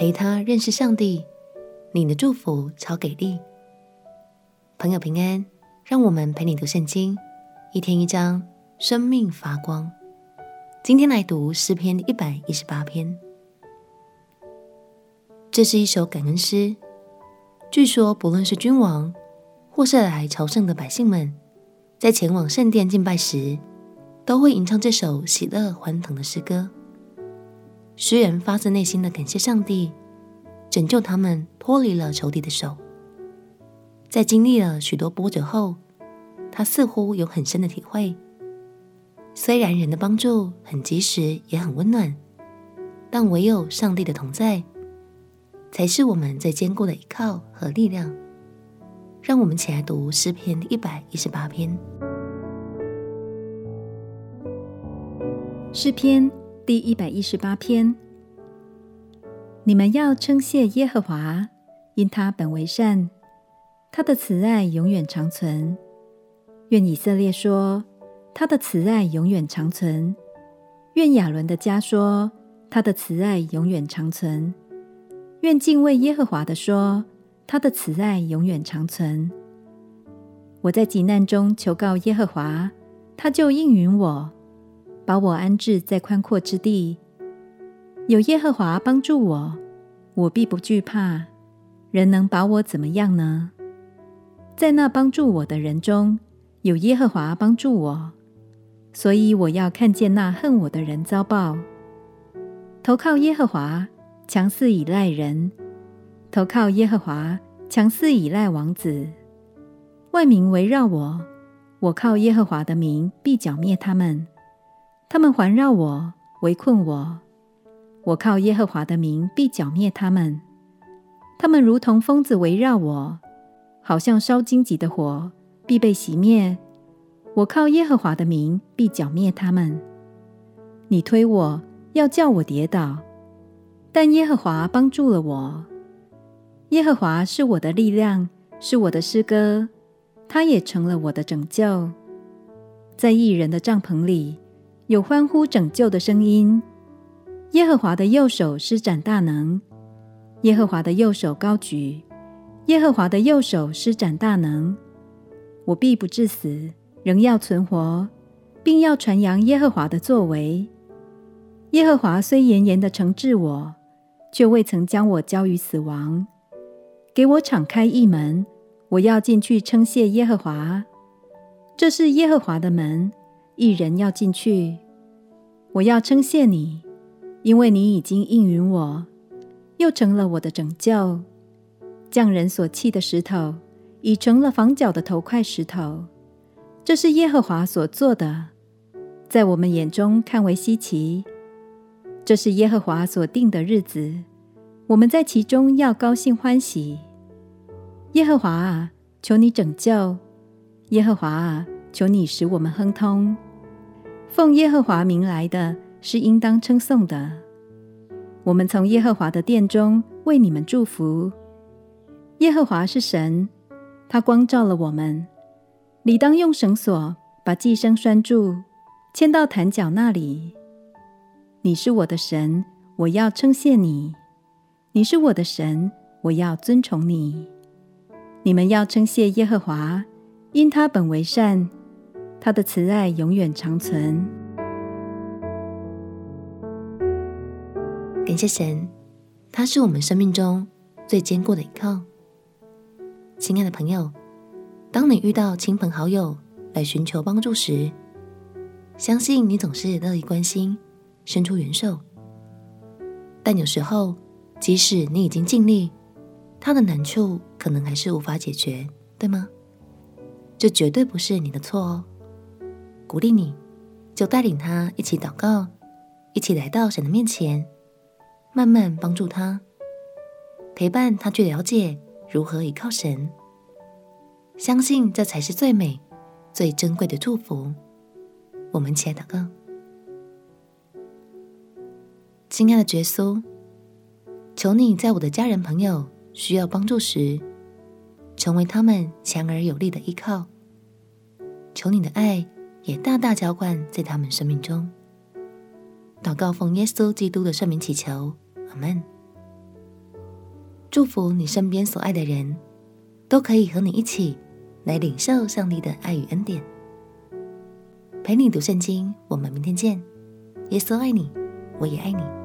陪他认识上帝，你的祝福超给力。朋友平安，让我们陪你读圣经，一天一章，生命发光。今天来读诗篇一百一十八篇，这是一首感恩诗。据说，不论是君王，或是来朝圣的百姓们，在前往圣殿敬拜时，都会吟唱这首喜乐欢腾的诗歌。诗人发自内心的感谢上帝，拯救他们脱离了仇敌的手。在经历了许多波折后，他似乎有很深的体会。虽然人的帮助很及时，也很温暖，但唯有上帝的同在，才是我们最坚固的依靠和力量。让我们起来读诗篇一百一十八篇。诗篇第一百一十八篇，你们要称谢耶和华，因他本为善，他的慈爱永远长存。愿以色列说，他的慈爱永远长存；愿亚伦的家说，他的慈爱永远长存；愿敬畏耶和华的说，他的慈爱永远长存。我在急难中求告耶和华，他就应允我。把我安置在宽阔之地，有耶和华帮助我，我必不惧怕。人能把我怎么样呢？在那帮助我的人中，有耶和华帮助我，所以我要看见那恨我的人遭报。投靠耶和华，强似倚赖人；投靠耶和华，强似倚赖王子。万民围绕我，我靠耶和华的名必剿灭他们。他们环绕我，围困我。我靠耶和华的名必剿灭他们。他们如同疯子围绕我，好像烧荆棘的火，必被熄灭。我靠耶和华的名必剿灭他们。你推我，要叫我跌倒，但耶和华帮助了我。耶和华是我的力量，是我的诗歌，他也成了我的拯救。在义人的帐篷里。有欢呼拯救的声音。耶和华的右手施展大能，耶和华的右手高举，耶和华的右手施展大能。我必不致死，仍要存活，并要传扬耶和华的作为。耶和华虽严严的惩治我，却未曾将我交于死亡。给我敞开一门，我要进去称谢耶和华。这是耶和华的门。一人要进去，我要称谢你，因为你已经应允我，又成了我的拯救。匠人所弃的石头，已成了房角的头块石头。这是耶和华所做的，在我们眼中看为稀奇。这是耶和华所定的日子，我们在其中要高兴欢喜。耶和华啊，求你拯救！耶和华啊，求你使我们亨通。奉耶和华名来的是应当称颂的。我们从耶和华的殿中为你们祝福。耶和华是神，他光照了我们。理当用绳索把寄生拴住，牵到坛角那里。你是我的神，我要称谢你；你是我的神，我要尊崇你。你们要称谢耶和华，因他本为善。他的慈爱永远长存。感谢神，他是我们生命中最坚固的依靠。亲爱的朋友，当你遇到亲朋好友来寻求帮助时，相信你总是乐意关心、伸出援手。但有时候，即使你已经尽力，他的难处可能还是无法解决，对吗？这绝对不是你的错哦。鼓励你，就带领他一起祷告，一起来到神的面前，慢慢帮助他，陪伴他去了解如何依靠神。相信这才是最美、最珍贵的祝福。我们一起来祷告，亲爱的耶稣，求你在我的家人朋友需要帮助时，成为他们强而有力的依靠。求你的爱。也大大浇灌在他们生命中。祷告奉耶稣基督的圣名祈求，阿门。祝福你身边所爱的人，都可以和你一起来领受上帝的爱与恩典。陪你读圣经，我们明天见。耶稣爱你，我也爱你。